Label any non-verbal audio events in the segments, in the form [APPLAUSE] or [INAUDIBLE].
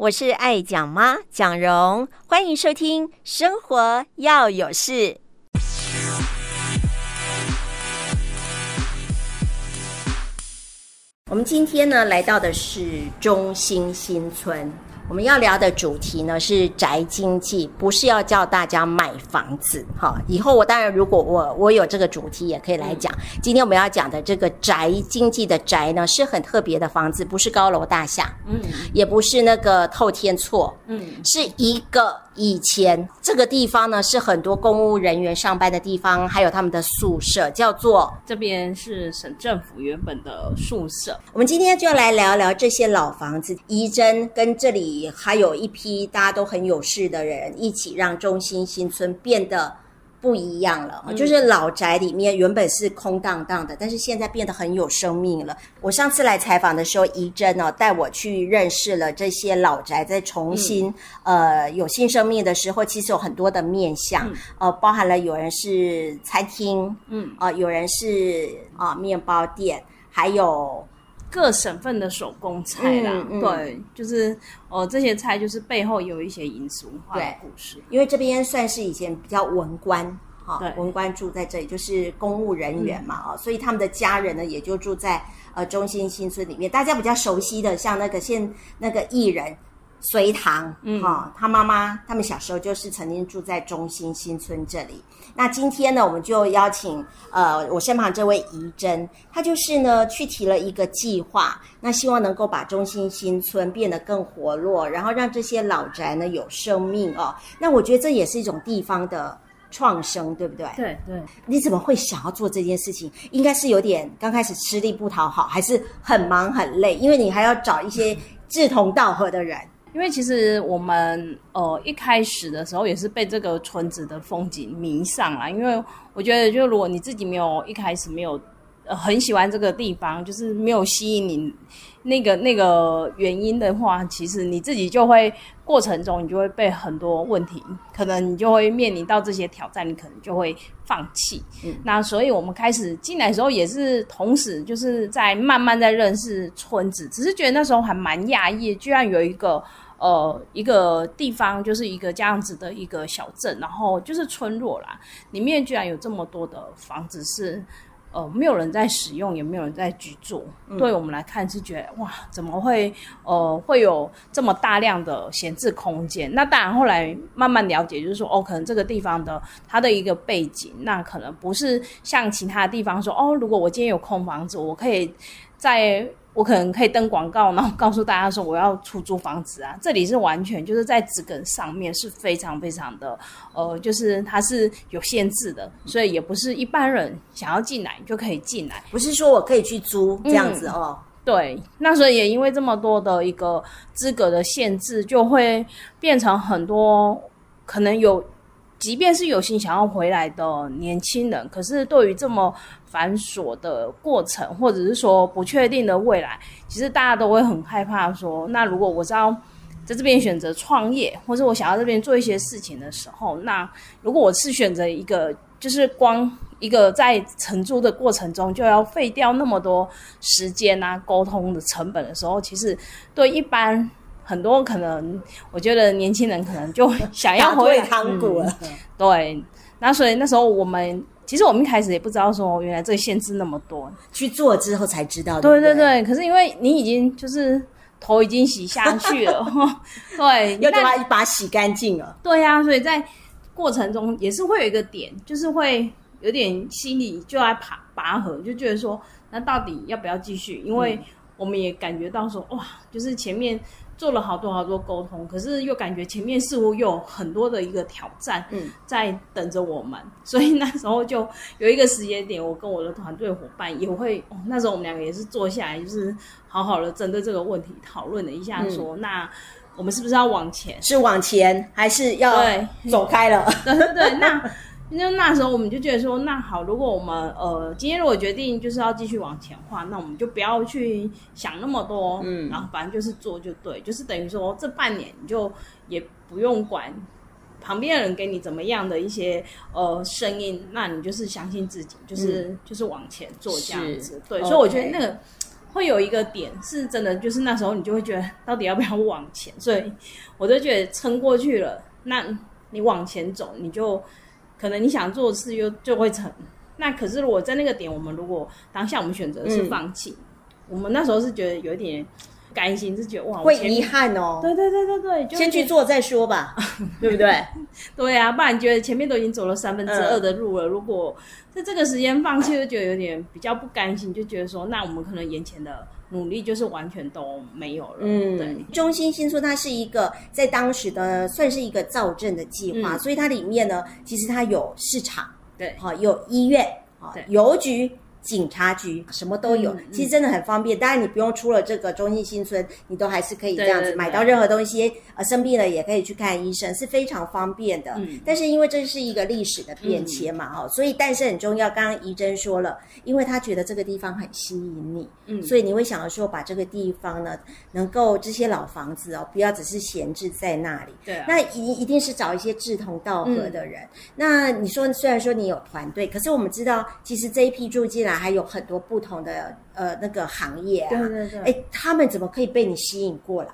我是爱讲妈蒋蓉，欢迎收听《生活要有事》。我们今天呢，来到的是中心新村。我们要聊的主题呢是宅经济，不是要叫大家买房子哈。以后我当然如果我我有这个主题也可以来讲。嗯、今天我们要讲的这个宅经济的宅呢，是很特别的房子，不是高楼大厦，嗯，也不是那个透天厝，嗯，是一个。以前这个地方呢，是很多公务人员上班的地方，还有他们的宿舍，叫做这边是省政府原本的宿舍。我们今天就来聊聊这些老房子。仪珍跟这里还有一批大家都很有势的人，一起让中心新村变得。不一样了，就是老宅里面原本是空荡荡的，但是现在变得很有生命了。我上次来采访的时候，仪珍哦带我去认识了这些老宅，在重新、嗯、呃有新生命的时候，其实有很多的面向，嗯、呃，包含了有人是餐厅，嗯。啊、呃，有人是啊、呃、面包店，还有各省份的手工菜啦。嗯嗯、对，就是呃这些菜就是背后有一些民俗文化的故事。因为这边算是以前比较文官，哈、哦，文官住在这里，就是公务人员嘛，啊、嗯，所以他们的家人呢也就住在呃中心新村里面。大家比较熟悉的，像那个现那个艺人。隋唐，嗯，哈、哦，他妈妈他们小时候就是曾经住在中心新村这里。那今天呢，我们就邀请呃我身旁这位怡珍，她就是呢去提了一个计划，那希望能够把中心新村变得更活络，然后让这些老宅呢有生命哦。那我觉得这也是一种地方的创生，对不对？对对。你怎么会想要做这件事情？应该是有点刚开始吃力不讨好，还是很忙很累？因为你还要找一些志同道合的人。因为其实我们呃一开始的时候也是被这个村子的风景迷上了，因为我觉得就如果你自己没有一开始没有呃很喜欢这个地方，就是没有吸引你那个那个原因的话，其实你自己就会。过程中，你就会被很多问题，可能你就会面临到这些挑战，你可能就会放弃。嗯，那所以我们开始进来的时候，也是同时就是在慢慢在认识村子，只是觉得那时候还蛮讶异，居然有一个呃一个地方，就是一个这样子的一个小镇，然后就是村落啦，里面居然有这么多的房子是。呃，没有人在使用，也没有人在居住。嗯、对我们来看是觉得哇，怎么会呃会有这么大量的闲置空间？那当然后来慢慢了解，就是说哦，可能这个地方的它的一个背景，那可能不是像其他地方说哦，如果我今天有空房子，我可以在。我可能可以登广告，然后告诉大家说我要出租房子啊。这里是完全就是在纸梗上面是非常非常的，呃，就是它是有限制的，所以也不是一般人想要进来就可以进来，不是说我可以去租这样子哦。嗯，对，那所以也因为这么多的一个资格的限制，就会变成很多可能有。即便是有心想要回来的年轻人，可是对于这么繁琐的过程，或者是说不确定的未来，其实大家都会很害怕说，那如果我是要在这边选择创业，或者我想要这边做一些事情的时候，那如果我是选择一个，就是光一个在承租的过程中就要费掉那么多时间啊、沟通的成本的时候，其实对一般。很多可能，我觉得年轻人可能就想要回来糖果了。对，那所以那时候我们其实我们一开始也不知道说，原来这个限制那么多，去做之后才知道。对对对，可是因为你已经就是头已经洗下去了，[LAUGHS] 对，[LAUGHS] 要把它一把洗干净了。对呀、啊，所以在过程中也是会有一个点，就是会有点心里就在拔拔河，就觉得说，那到底要不要继续？因为我们也感觉到说，哇，就是前面。做了好多好多沟通，可是又感觉前面似乎又有很多的一个挑战，嗯，在等着我们，嗯、[LAUGHS] 所以那时候就有一个时间点，我跟我的团队伙伴也会，哦，那时候我们两个也是坐下来，就是好好的针对这个问题讨论了一下说，说、嗯、那我们是不是要往前？是往前还是要走开了？对对对，那。那那时候我们就觉得说，那好，如果我们呃今天如果决定就是要继续往前的话，那我们就不要去想那么多，嗯，然后反正就是做就对，就是等于说这半年你就也不用管旁边的人给你怎么样的一些呃声音，那你就是相信自己，就是、嗯、就是往前做这样子，对所以我觉得那个会有一个点是真的，就是那时候你就会觉得到底要不要往前，所以我就觉得撑过去了，那你往前走，你就可能你想做的事又就会成。那可是如果在那个点，我们如果当下我们选择是放弃，嗯、我们那时候是觉得有一点。甘心是觉得哇，会遗憾哦。对对对对对，就先去做再说吧，[LAUGHS] 对不对？对啊，不然觉得前面都已经走了三分之二的路了，嗯、如果在这个时间放弃，就觉得有点比较不甘心，就觉得说，那我们可能眼前的努力就是完全都没有了。嗯，对。中心新村它是一个在当时的算是一个造镇的计划，嗯、所以它里面呢，其实它有市场，对，好有医院，好邮局。警察局什么都有，嗯嗯、其实真的很方便。当然，你不用出了这个中心新村，你都还是可以这样子买到任何东西。呃，生病了也可以去看医生，是非常方便的。嗯、但是因为这是一个历史的变迁嘛，哈、嗯，所以但是很重要。刚刚怡珍说了，因为他觉得这个地方很吸引你，嗯，所以你会想要说把这个地方呢，能够这些老房子哦，不要只是闲置在那里。对、啊，那一一定是找一些志同道合的人。嗯、那你说，虽然说你有团队，可是我们知道，其实这一批住进来还有很多不同的呃那个行业啊，对对对，哎，他们怎么可以被你吸引过来？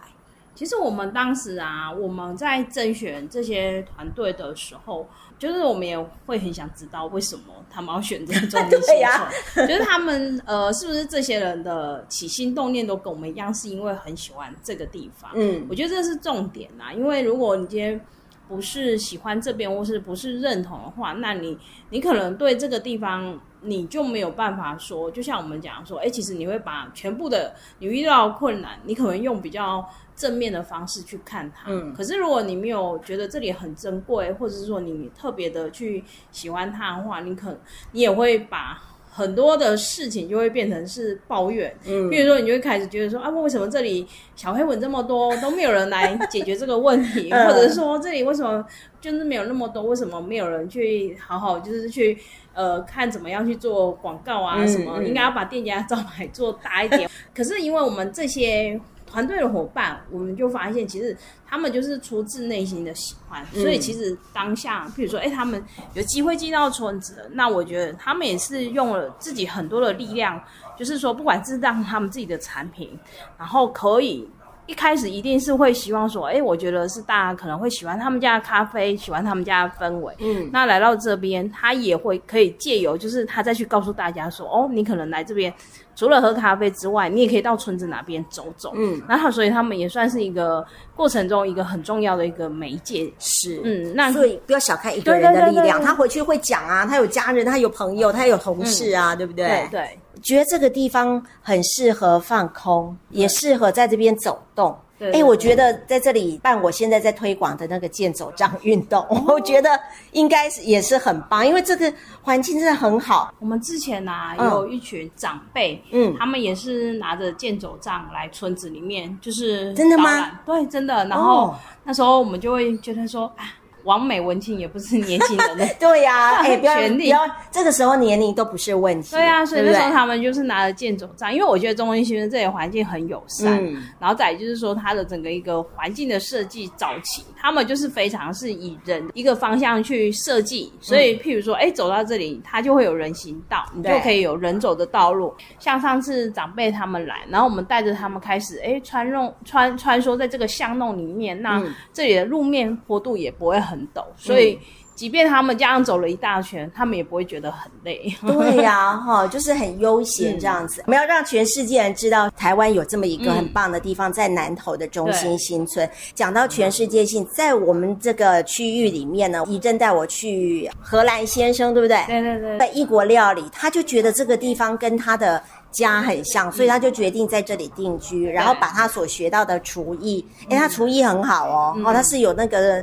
其实我们当时啊，我们在甄选这些团队的时候，就是我们也会很想知道为什么他们要选择中兴 [LAUGHS] 新村，呀就是他们呃，是不是这些人的起心动念都跟我们一样，是因为很喜欢这个地方？嗯，我觉得这是重点啊，因为如果你今天不是喜欢这边，或是不是认同的话，那你你可能对这个地方。你就没有办法说，就像我们讲说，哎，其实你会把全部的你遇到困难，你可能用比较正面的方式去看它。嗯。可是如果你没有觉得这里很珍贵，或者是说你特别的去喜欢它的话，你可你也会把很多的事情就会变成是抱怨。嗯。比如说，你就会开始觉得说，啊，为什么这里小黑蚊这么多，都没有人来解决这个问题？[LAUGHS] 嗯。或者说，这里为什么就是没有那么多？为什么没有人去好好就是去？呃，看怎么样去做广告啊，什么、嗯嗯、应该要把店家招牌做大一点。[LAUGHS] 可是因为我们这些团队的伙伴，我们就发现其实他们就是出自内心的喜欢，嗯、所以其实当下，譬如说，哎，他们有机会进到村子，那我觉得他们也是用了自己很多的力量，就是说，不管是让他们自己的产品，然后可以。一开始一定是会希望说，哎，我觉得是大家可能会喜欢他们家的咖啡，喜欢他们家的氛围。嗯，那来到这边，他也会可以借由，就是他再去告诉大家说，哦，你可能来这边除了喝咖啡之外，你也可以到村子哪边走走。嗯，然后所以他们也算是一个过程中一个很重要的一个媒介。是，嗯，那所以不要小看一个人的力量，他回去会讲啊，他有家人，他有朋友，他有同事啊，嗯、对不对？对对。觉得这个地方很适合放空，也适合在这边走动。哎，我觉得在这里办我现在在推广的那个健走杖运动，哦、我觉得应该是也是很棒，因为这个环境真的很好。我们之前呢、啊、有一群长辈，嗯，他们也是拿着健走杖来村子里面，就是真的吗？对，真的。然后、哦、那时候我们就会觉得说，啊。网美文青也不是年轻人的 [LAUGHS] 对呀、啊，哎、欸，不要不要，这个时候年龄都不是问题。对啊，所以那时候他们就是拿着剑走杖，因为我觉得中兴新村这里环境很友善，嗯、然后再就是说它的整个一个环境的设计早期，他们就是非常是以人一个方向去设计，所以譬如说，哎、欸，走到这里，它就会有人行道，你就可以有人走的道路。像上次长辈他们来，然后我们带着他们开始，哎、欸，穿弄穿穿梭在这个巷弄里面，那这里的路面坡度也不会很。陡，所以即便他们这样走了一大圈，他们也不会觉得很累。[LAUGHS] 对呀、啊，哈，就是很悠闲这样子。嗯、我们要让全世界人知道，台湾有这么一个很棒的地方，嗯、在南投的中心新村。讲到全世界性，在我们这个区域里面呢，怡珍带我去荷兰先生，对不对？对对对，在异国料理，他就觉得这个地方跟他的家很像，所以他就决定在这里定居，嗯、然后把他所学到的厨艺，哎、嗯，他厨艺很好哦，嗯、哦，他是有那个。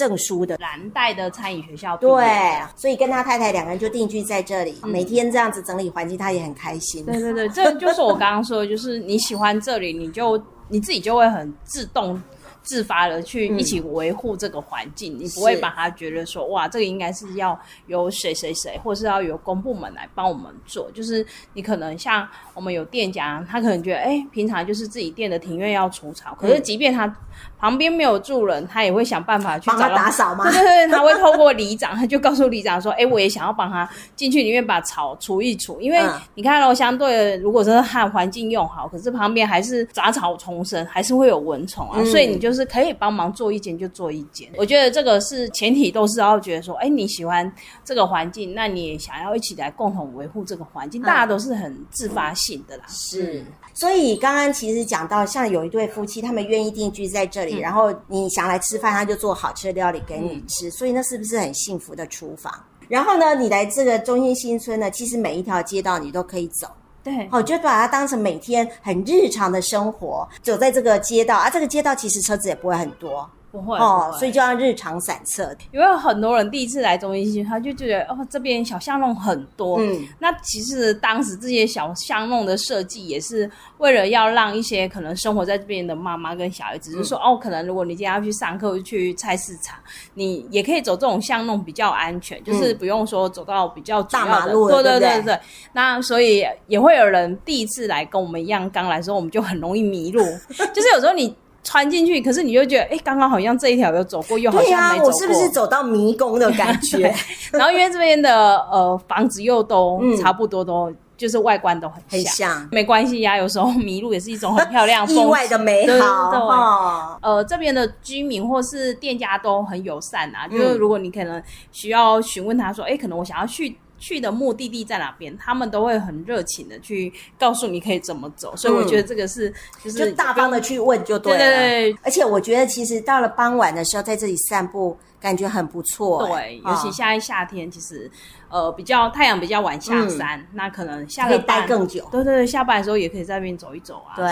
证书的。蓝带的餐饮学校，对，所以跟他太太两个人就定居在这里，嗯、每天这样子整理环境，他也很开心。对对对，这就是我刚刚说的，就是你喜欢这里，你就你自己就会很自动自发的去一起维护这个环境，嗯、你不会把它觉得说哇，这个应该是要由谁谁谁，或是要由公部门来帮我们做。就是你可能像我们有店家，他可能觉得哎，平常就是自己店的庭院要除草，可是即便他旁边没有住人，他也会想办法去帮他打扫吗？对对对，他会透过里长，他就告诉里长说，[LAUGHS] 哎，我也想要帮他进去里面把草除一除，因为你看哦，相对的，如果说和环境用好，可是旁边还是杂草丛生，还是会有蚊虫啊，嗯、所以你就是可以帮忙做一间就做一间。我觉得这个是前提，都是要觉得说，哎，你喜欢这个环境，那你也想要一起来共同维护这个环境，大家都是很自发性的啦。嗯、是，所以刚刚其实讲到，像有一对夫妻，他们愿意定居在这里。然后你想来吃饭，他就做好吃的料理给你吃，嗯、所以那是不是很幸福的厨房？然后呢，你来这个中心新村呢，其实每一条街道你都可以走，对，好，就把它当成每天很日常的生活，走在这个街道啊，这个街道其实车子也不会很多。不会哦，所以就要日常散策。因为很多人第一次来中心新村，他就觉得哦，这边小巷弄很多。嗯，那其实当时这些小巷弄的设计也是为了要让一些可能生活在这边的妈妈跟小孩子，嗯、就是说哦，可能如果你今天要去上课、去菜市场，你也可以走这种巷弄比较安全，就是不用说走到比较大马路。对对对对对。那所以也会有人第一次来跟我们一样，刚来的时候我们就很容易迷路，[LAUGHS] 就是有时候你。穿进去，可是你就觉得，哎，刚刚好像这一条有走过，又好像没走过。对啊，我是不是走到迷宫的感觉？[LAUGHS] 然后因为这边的呃房子又都差不多，都、嗯、就是外观都很像，很像。没关系呀、啊，有时候迷路也是一种很漂亮、[LAUGHS] 意外的美好。对，对，呃，这边的居民或是店家都很友善啊，嗯、就是如果你可能需要询问他说，哎，可能我想要去。去的目的地在哪边？他们都会很热情的去告诉你可以怎么走，所以我觉得这个是就是就大方的去问就对了。对对对，而且我觉得其实到了傍晚的时候，在这里散步感觉很不错。对，尤其现在夏天，其实呃比较太阳比较晚下山，那可能下可以待更久。对对对，下班的时候也可以在那边走一走啊。对。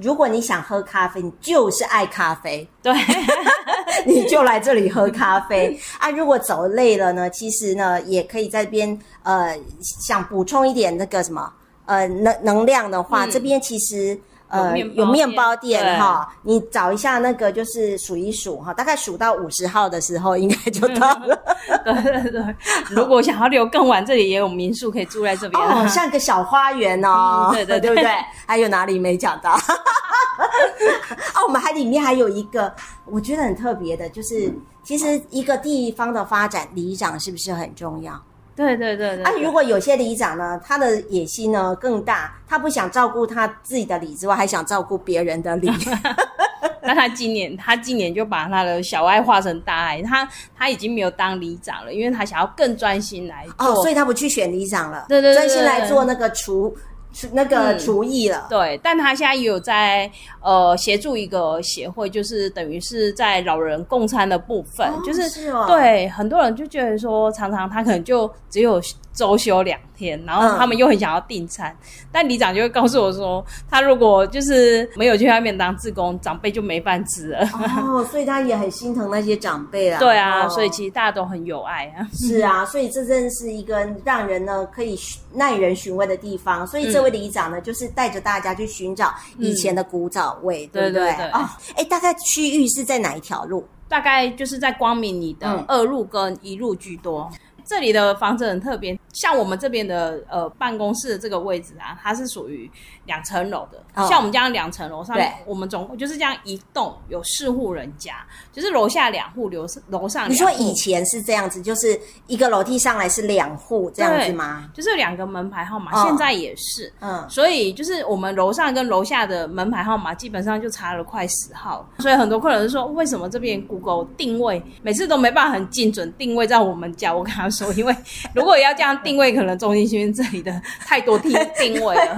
如果你想喝咖啡，你就是爱咖啡，对，[LAUGHS] 你就来这里喝咖啡啊。如果走累了呢，其实呢，也可以在这边呃，想补充一点那个什么呃能能量的话，嗯、这边其实。呃，有面包店哈，你找一下那个，就是数一数哈，大概数到五十号的时候，应该就到了。[LAUGHS] 对对对，如果想要留更晚，这里也有民宿可以住在这边，哦，像个小花园哦。对对 [LAUGHS] 对不对？还有哪里没讲到？哦，我们还里面还有一个，我觉得很特别的，就是其实一个地方的发展，里长是不是很重要？对对对对，啊，如果有些里长呢，他的野心呢更大，他不想照顾他自己的里之外，还想照顾别人的里。[LAUGHS] 那他今年，他今年就把他的小爱化成大爱，他他已经没有当里长了，因为他想要更专心来做，哦，所以他不去选里长了，对对对，专心来做那个厨。那个厨艺了、嗯，对，但他现在也有在呃协助一个协会，就是等于是在老人共餐的部分，哦、就是，对很多人就觉得说，常常他可能就只有周休两天，然后他们又很想要订餐，嗯、但里长就会告诉我说，他如果就是没有去外面当志工，长辈就没饭吃了。哦，所以他也很心疼那些长辈啊。[LAUGHS] 对啊，哦、所以其实大家都很有爱啊。是啊，所以这真是一个让人呢可以耐人寻味的地方。所以这位里长呢，嗯、就是带着大家去寻找以前的古早味，嗯、对不对？哦，哎，大概区域是在哪一条路？大概就是在光明里的二路跟一路居多。嗯这里的房子很特别，像我们这边的呃办公室的这个位置啊，它是属于两层楼的。哦、像我们这样两层楼上我们总共就是这样一栋有四户人家，就是楼下两户，楼楼上两户。你说以前是这样子，就是一个楼梯上来是两户这样子吗？就是两个门牌号码，哦、现在也是。嗯，所以就是我们楼上跟楼下的门牌号码基本上就差了快十号，所以很多客人就说，为什么这边 Google 定位每次都没办法很精准定位在我们家？我跟他说。因为如果要这样定位，可能中心区这里的太多定 [LAUGHS] 定位了。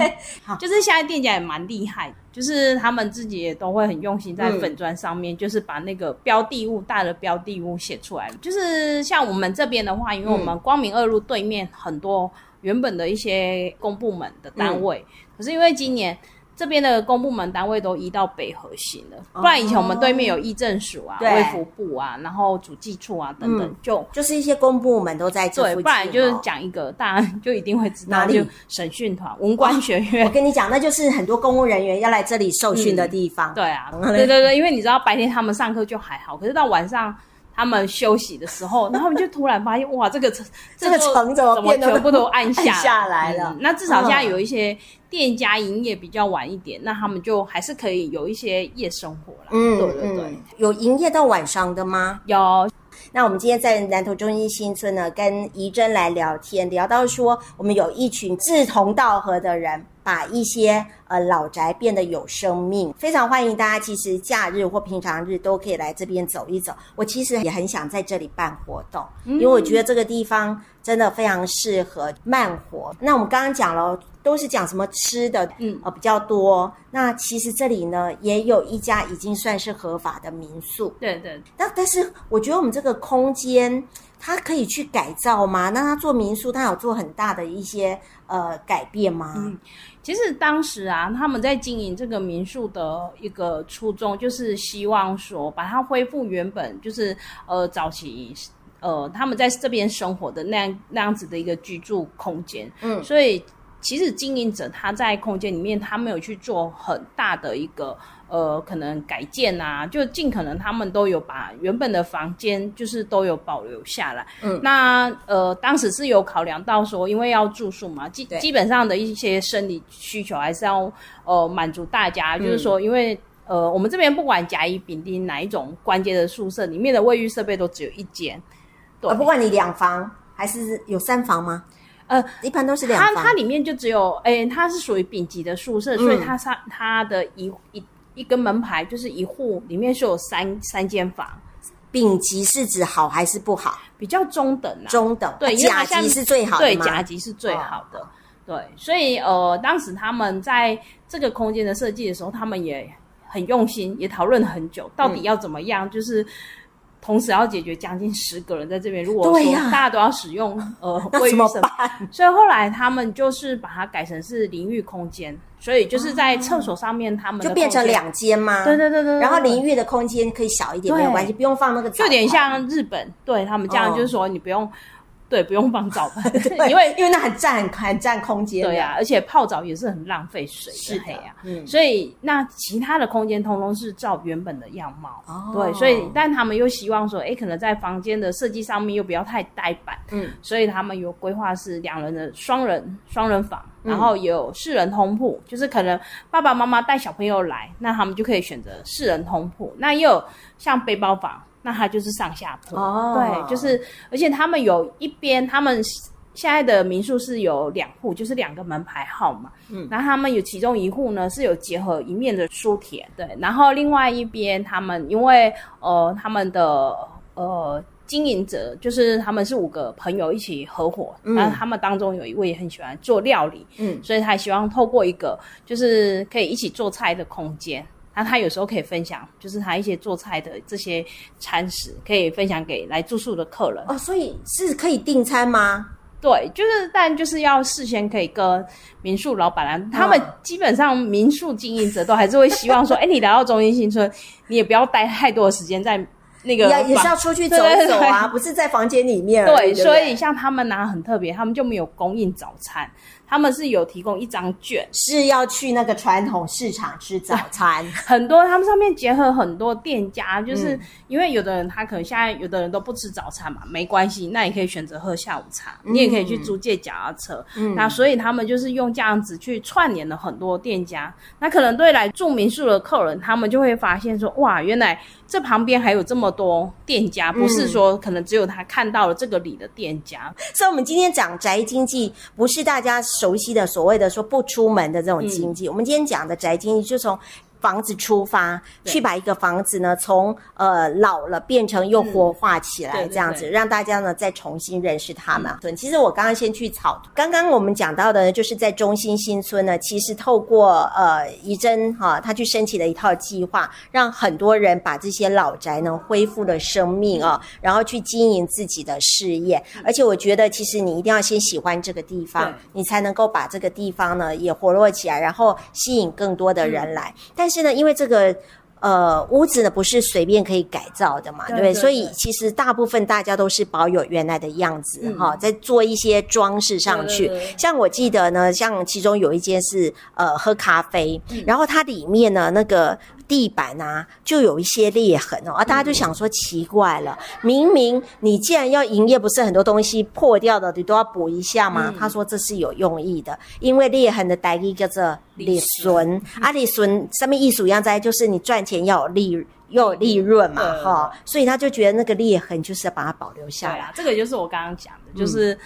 就是现在店家也蛮厉害，就是他们自己也都会很用心在粉砖上面，嗯、就是把那个标的物大的标的物写出来。就是像我们这边的话，因为我们光明二路对面很多原本的一些公部门的单位，嗯、可是因为今年。这边的公部门单位都移到北核心了，不然以前我们对面有议政署啊、卫福部啊，然后主计处啊等等，就就是一些公部门都在这附近。对，不然就是讲一个，大家就一定会知道，就审讯团文官学院。我跟你讲，那就是很多公务人员要来这里受训的地方。对啊，对对对，因为你知道白天他们上课就还好，可是到晚上。他们休息的时候，然后他们就突然发现，哇，这个这这个城怎么全部都按下下来了？嗯，那至少现在有一些店家营业比较晚一点，嗯，那他们就还是可以有一些夜生活了。嗯，对对对，嗯，有营业到晚上的吗？有。那我们今天在南投中心新村呢，跟怡珍来聊天，聊到说，我们有一群志同道合的人。把一些呃老宅变得有生命，非常欢迎大家。其实假日或平常日都可以来这边走一走。我其实也很想在这里办活动，嗯、因为我觉得这个地方真的非常适合慢活。那我们刚刚讲了，都是讲什么吃的，嗯，呃比较多。那其实这里呢，也有一家已经算是合法的民宿。对对。但但是我觉得我们这个空间，它可以去改造吗？那他做民宿，他有做很大的一些呃改变吗？嗯。其实当时啊，他们在经营这个民宿的一个初衷，就是希望说把它恢复原本，就是呃早期呃他们在这边生活的那样那样子的一个居住空间。嗯，所以其实经营者他在空间里面，他没有去做很大的一个。呃，可能改建啊，就尽可能他们都有把原本的房间就是都有保留下来。嗯，那呃，当时是有考量到说，因为要住宿嘛，基基本上的一些生理需求还是要呃满足大家。嗯、就是说，因为呃，我们这边不管甲乙丙丁哪一种关节的宿舍，里面的卫浴设备都只有一间。对，不管你两房还是有三房吗？呃，一般都是两房。它它里面就只有，哎、欸，它是属于丙级的宿舍，嗯、所以它它它的一一。一根门牌就是一户里面是有三三间房，丙级是指好还是不好？比较中等啊，中等。对，甲级是最好的。对，甲级是最好的。哦、对，所以呃，当时他们在这个空间的设计的时候，他们也很用心，也讨论了很久，到底要怎么样，就是。同时要解决将近十个人在这边，如果说大家都要使用，啊、呃，[LAUGHS] 卫浴什么，所以后来他们就是把它改成是淋浴空间，所以就是在厕所上面，他们就变成两间吗？对对对对。然后淋浴的空间可以小一点，没有关系，不用放那个，就有点像日本，对他们这样，就是说你不用。对，不用放澡盆，[LAUGHS] 因为因为那很占很占空间。对呀、啊，而且泡澡也是很浪费水的，是的呀。嗯，所以那其他的空间通通是照原本的样貌。哦，对，所以但他们又希望说，哎，可能在房间的设计上面又不要太呆板。嗯，所以他们有规划是两人的双人双人房，然后有四人通铺，就是可能爸爸妈妈带小朋友来，那他们就可以选择四人通铺。那又有像背包房。那它就是上下铺，哦、对，就是，而且他们有一边，他们现在的民宿是有两户，就是两个门牌号嘛，嗯，然后他们有其中一户呢是有结合一面的书田，对，然后另外一边他们因为呃他们的呃经营者就是他们是五个朋友一起合伙，嗯，然后他们当中有一位也很喜欢做料理，嗯，所以他希望透过一个就是可以一起做菜的空间。那他有时候可以分享，就是他一些做菜的这些餐食，可以分享给来住宿的客人。哦，所以是可以订餐吗？对，就是，但就是要事先可以跟民宿老板啊，他们基本上民宿经营者都还是会希望说，哎、欸，你来到中心新村，你也不要待太多的时间在。那个也也是要出去走一走啊，不是在房间里面。对，所以像他们呢很特别，他们就没有供应早餐，他们是有提供一张券，是要去那个传统市场吃早餐。[LAUGHS] 很多他们上面结合很多店家，就是因为有的人他可能现在有的人都不吃早餐嘛，没关系，那你可以选择喝下午茶，你也可以去租借脚踏车。嗯，那所以他们就是用这样子去串联了很多店家。那可能对来住民宿的客人，他们就会发现说，哇，原来。这旁边还有这么多店家，不是说可能只有他看到了这个里的店家。嗯、所以，我们今天讲宅经济，不是大家熟悉的所谓的说不出门的这种经济。嗯、我们今天讲的宅经济，就从房子出发，去把一个房子呢从呃老了变成又活化起来，这样子、嗯、让大家呢再重新认识他们。其实我刚刚先去草，刚刚我们讲到的呢，就是在中心新村呢，其实透过呃怡珍哈，他去申请了一套计划，让很多人把这些老宅呢恢复了生命啊、哦，然后去经营自己的事业。而且我觉得，其实你一定要先喜欢这个地方，你才能够把这个地方呢也活络起来，然后吸引更多的人来。嗯、但但是呢，因为这个呃屋子呢不是随便可以改造的嘛，对不对？所以其实大部分大家都是保有原来的样子哈，在做一些装饰上去。像我记得呢，像其中有一间是呃喝咖啡，然后它里面呢那个。地板啊，就有一些裂痕哦，啊，大家就想说奇怪了，明明你既然要营业，不是很多东西破掉的，你都要补一下吗？嗯、他说这是有用意的，因为裂痕的代意叫做裂损，啊，裂损上面艺术一样在，就是你赚钱要有利，要有利润嘛，哈、嗯，所以他就觉得那个裂痕就是要把它保留下来。啊、这个就是我刚刚讲的，就是。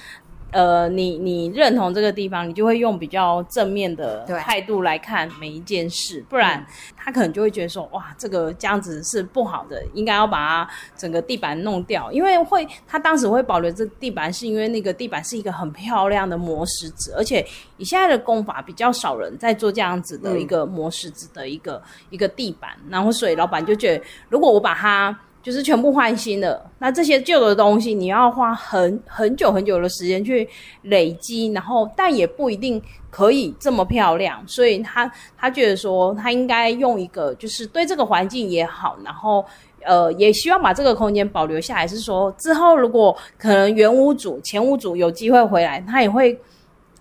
嗯呃，你你认同这个地方，你就会用比较正面的态度来看每一件事，不然他可能就会觉得说，哇，这个这样子是不好的，应该要把它整个地板弄掉。因为会，他当时会保留这地板，是因为那个地板是一个很漂亮的磨石子，而且以现在的工法比较少人在做这样子的一个磨石子的一个、嗯、一个地板，然后所以老板就觉得，如果我把它。就是全部换新的，那这些旧的东西你要花很很久很久的时间去累积，然后但也不一定可以这么漂亮，所以他他觉得说他应该用一个就是对这个环境也好，然后呃也希望把这个空间保留下来，是说之后如果可能原屋主前屋主有机会回来，他也会。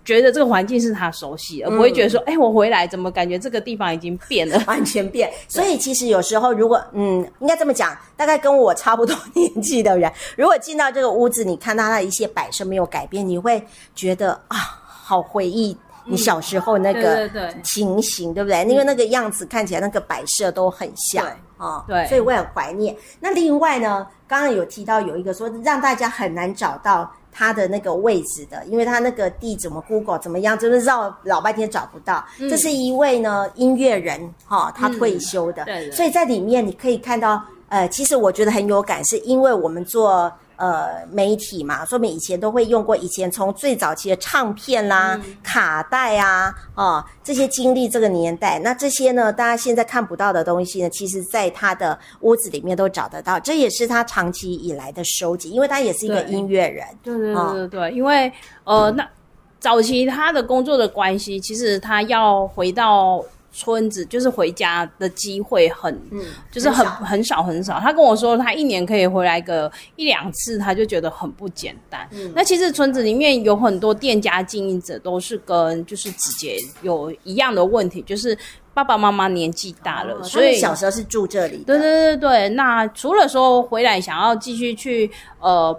觉得这个环境是他熟悉，而不会觉得说，哎、嗯欸，我回来怎么感觉这个地方已经变了，[LAUGHS] 完全变。所以其实有时候，如果嗯，应该这么讲，大概跟我差不多年纪的人，[LAUGHS] 如果进到这个屋子，你看到他的一些摆设没有改变，你会觉得啊，好回忆你小时候那个情形，嗯、对，对，对，对不对？因为那个样子看起来那个摆设都很像啊，对，所以我很怀念。那另外呢，刚刚有提到有一个说让大家很难找到。他的那个位置的，因为他那个地怎么 Google 怎么样，就是绕老半天找不到。嗯、这是一位呢音乐人哈、哦，他退休的，嗯、对，对，所以在里面你可以看到，呃，其实我觉得很有感，是因为我们做。呃，媒体嘛，说明以前都会用过。以前从最早期的唱片啦、嗯、卡带啊，哦，这些经历这个年代，那这些呢，大家现在看不到的东西呢，其实在他的屋子里面都找得到。这也是他长期以来的收集，因为他也是一个音乐人。对对对对对，对，因为呃，那早期他的工作的关系，其实他要回到。村子就是回家的机会很，嗯，就是很很少很少。他跟我说，他一年可以回来个一两次，他就觉得很不简单。嗯，那其实村子里面有很多店家经营者都是跟就是姐姐有一样的问题，就是爸爸妈妈年纪大了，哦，所以小时候是住这里。对对对对，那除了说回来想要继续去呃。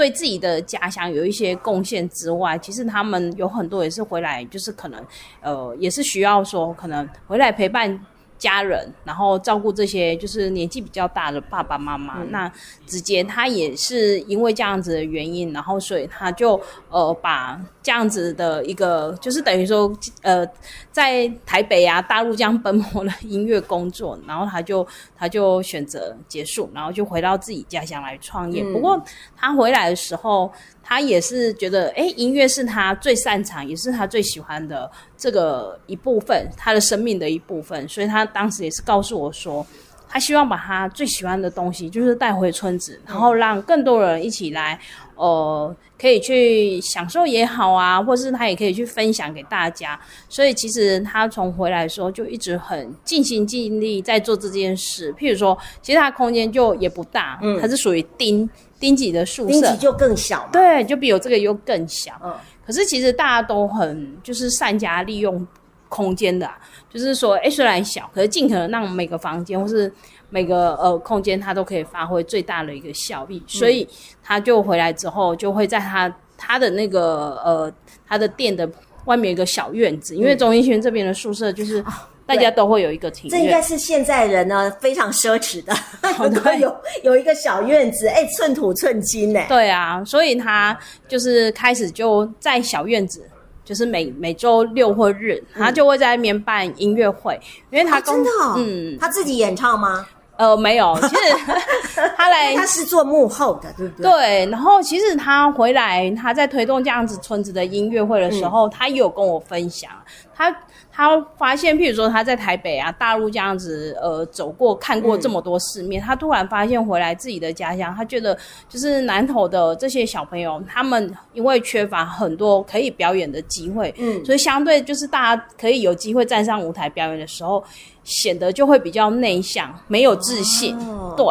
对自己的家乡有一些贡献之外，其实他们有很多也是回来，就是可能，呃，也是需要说，可能回来陪伴。家人，然后照顾这些就是年纪比较大的爸爸妈妈。嗯、那子杰他也是因为这样子的原因，然后所以他就呃把这样子的一个，就是等于说呃在台北啊大陆这样奔波的音乐工作，然后他就他就选择结束，然后就回到自己家乡来创业。嗯、不过他回来的时候。他也是觉得，哎，音乐是他最擅长，也是他最喜欢的这个一部分，他的生命的一部分。所以他当时也是告诉我说，他希望把他最喜欢的东西，就是带回村子，然后让更多人一起来，呃，可以去享受也好啊，或是他也可以去分享给大家。所以其实他从回来的时候就一直很尽心尽力在做这件事。譬如说，其实他空间就也不大，嗯，他是属于丁。丁级的宿舍，丁级就更小嘛，对，就比我这个又更小。嗯，可是其实大家都很就是善加利用空间的，啊，就是说，哎，虽然小，可是尽可能让每个房间或是每个呃空间，它都可以发挥最大的一个效益。嗯，所以他就回来之后，就会在他他的那个呃他的店的外面有一个小院子，因为中英轩这边的宿舍就是。嗯大家都会有一个庭院，这应该是现在人呢非常奢侈的，[LAUGHS] 都有有一个小院子，哎，寸土寸金呢。对啊，所以他就是开始就在小院子。就是每每周六或日，他就会在那边办音乐会，因为他、啊、真的、哦，嗯，他自己演唱吗？呃，没有，其实 [LAUGHS] 他来他是做幕后的，对不对？对，然后其实他回来，他在推动这样子村子的音乐会的时候，嗯、他有跟我分享，他他发现，譬如说他在台北啊、大陆这样子，呃，走过看过这么多世面，嗯、他突然发现回来自己的家乡，他觉得就是南投的这些小朋友，他们因为缺乏很多可以表演的机会，嗯，所以相对就是大家可以有机会站上舞台表演的时候。显得就会比较内向，没有自信，哦、对，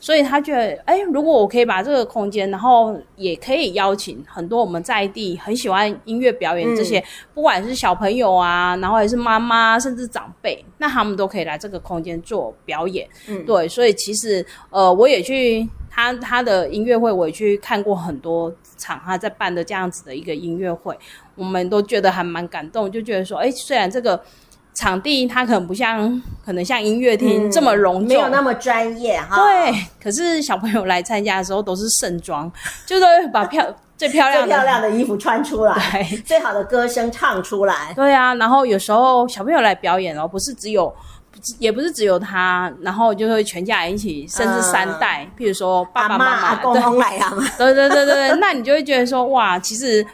所以他觉得，哎，如果我可以把这个空间，然后也可以邀请很多我们在地很喜欢音乐表演这些，嗯、不管是小朋友啊，然后还是妈妈，甚至长辈，那他们都可以来这个空间做表演，嗯，对，所以其实，呃，我也去他他的音乐会，我也去看过很多场，他在办的这样子的一个音乐会，我们都觉得还蛮感动，就觉得说，哎，虽然这个。场地它可能不像，可能像音乐厅这么隆重，没有那么专业哈。对，可是小朋友来参加的时候都是盛装，[LAUGHS] 就是把漂最漂亮的最漂亮的衣服穿出来，最好的歌声唱出来。对啊，然后有时候小朋友来表演哦，不是只有，也不是只有他，然后就会全家人一起，甚至三代，譬如说爸爸妈妈、阿公公来啊 [LAUGHS] 对。对对对对，那你就会觉得说哇，其实。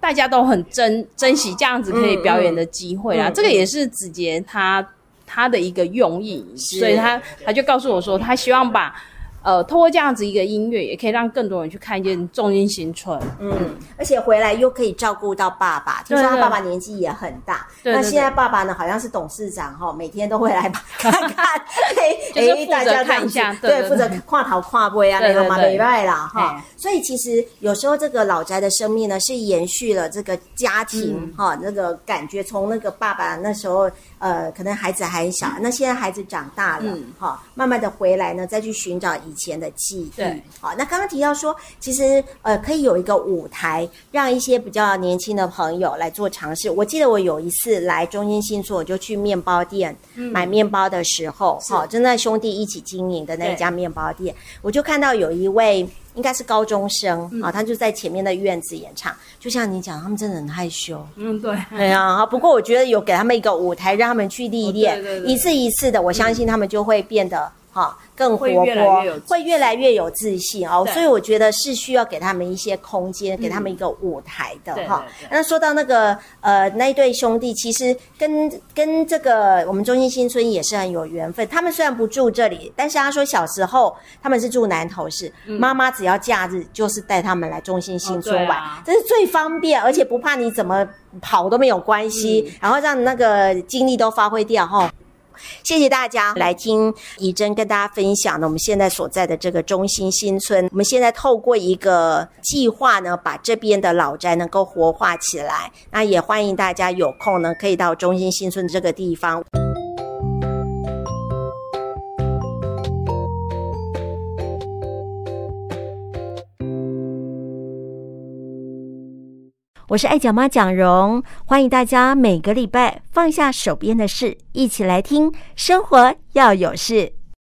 大家都很珍珍惜这样子可以表演的机会啊，嗯嗯、这个也是子杰他他的一个用意，所以他他就告诉我说，他希望把。呃，透过这样子一个音乐，也可以让更多人去看见重音新村。嗯，而且回来又可以照顾到爸爸，听说他爸爸年纪也很大。对。那现在爸爸呢，好像是董事长哈，每天都会来看看，[LAUGHS] 哎，大家看一下，对，负责跨头跨背啊，那个嘛，没拜啦哈。所以其实有时候这个老宅的生命呢，是延续了这个家庭哈那个感觉，从那个爸爸那时候。呃，可能孩子还小，那现在孩子长大了，哈、嗯，慢慢的回来呢，再去寻找以前的记忆。对，好，那刚刚提到说，其实呃，可以有一个舞台，让一些比较年轻的朋友来做尝试。我记得我有一次来中心新村，我就去面包店、嗯、买面包的时候，好是，正在兄弟一起经营的那一家面包店，我就看到有一位。应该是高中生、嗯、啊，他就在前面的院子演唱，就像你讲，他们真的很害羞。嗯，对，对啊。不过我觉得有给他们一个舞台，让他们去历练，哦、对对对，一次一次的，我相信他们就会变得。好，更活泼，会越来越有自信哦。所以我觉得是需要给他们一些空间，给他们一个舞台的哈。那说到那个呃那一对兄弟，其实跟跟这个我们中心新村也是很有缘分。他们虽然不住这里，但是他说小时候他们是住南投市，妈妈只要假日就是带他们来中心新村玩，这是最方便，而且不怕你怎么跑都没有关系，然后让那个精力都发挥掉哈。谢谢大家来听怡珍跟大家分享呢，我们现在所在的这个中心新村，我们现在透过一个计划呢，把这边的老宅能够活化起来。那也欢迎大家有空呢，可以到中心新村这个地方。我是爱讲妈蒋蓉，欢迎大家每个礼拜放下手边的事，一起来听生活要有事。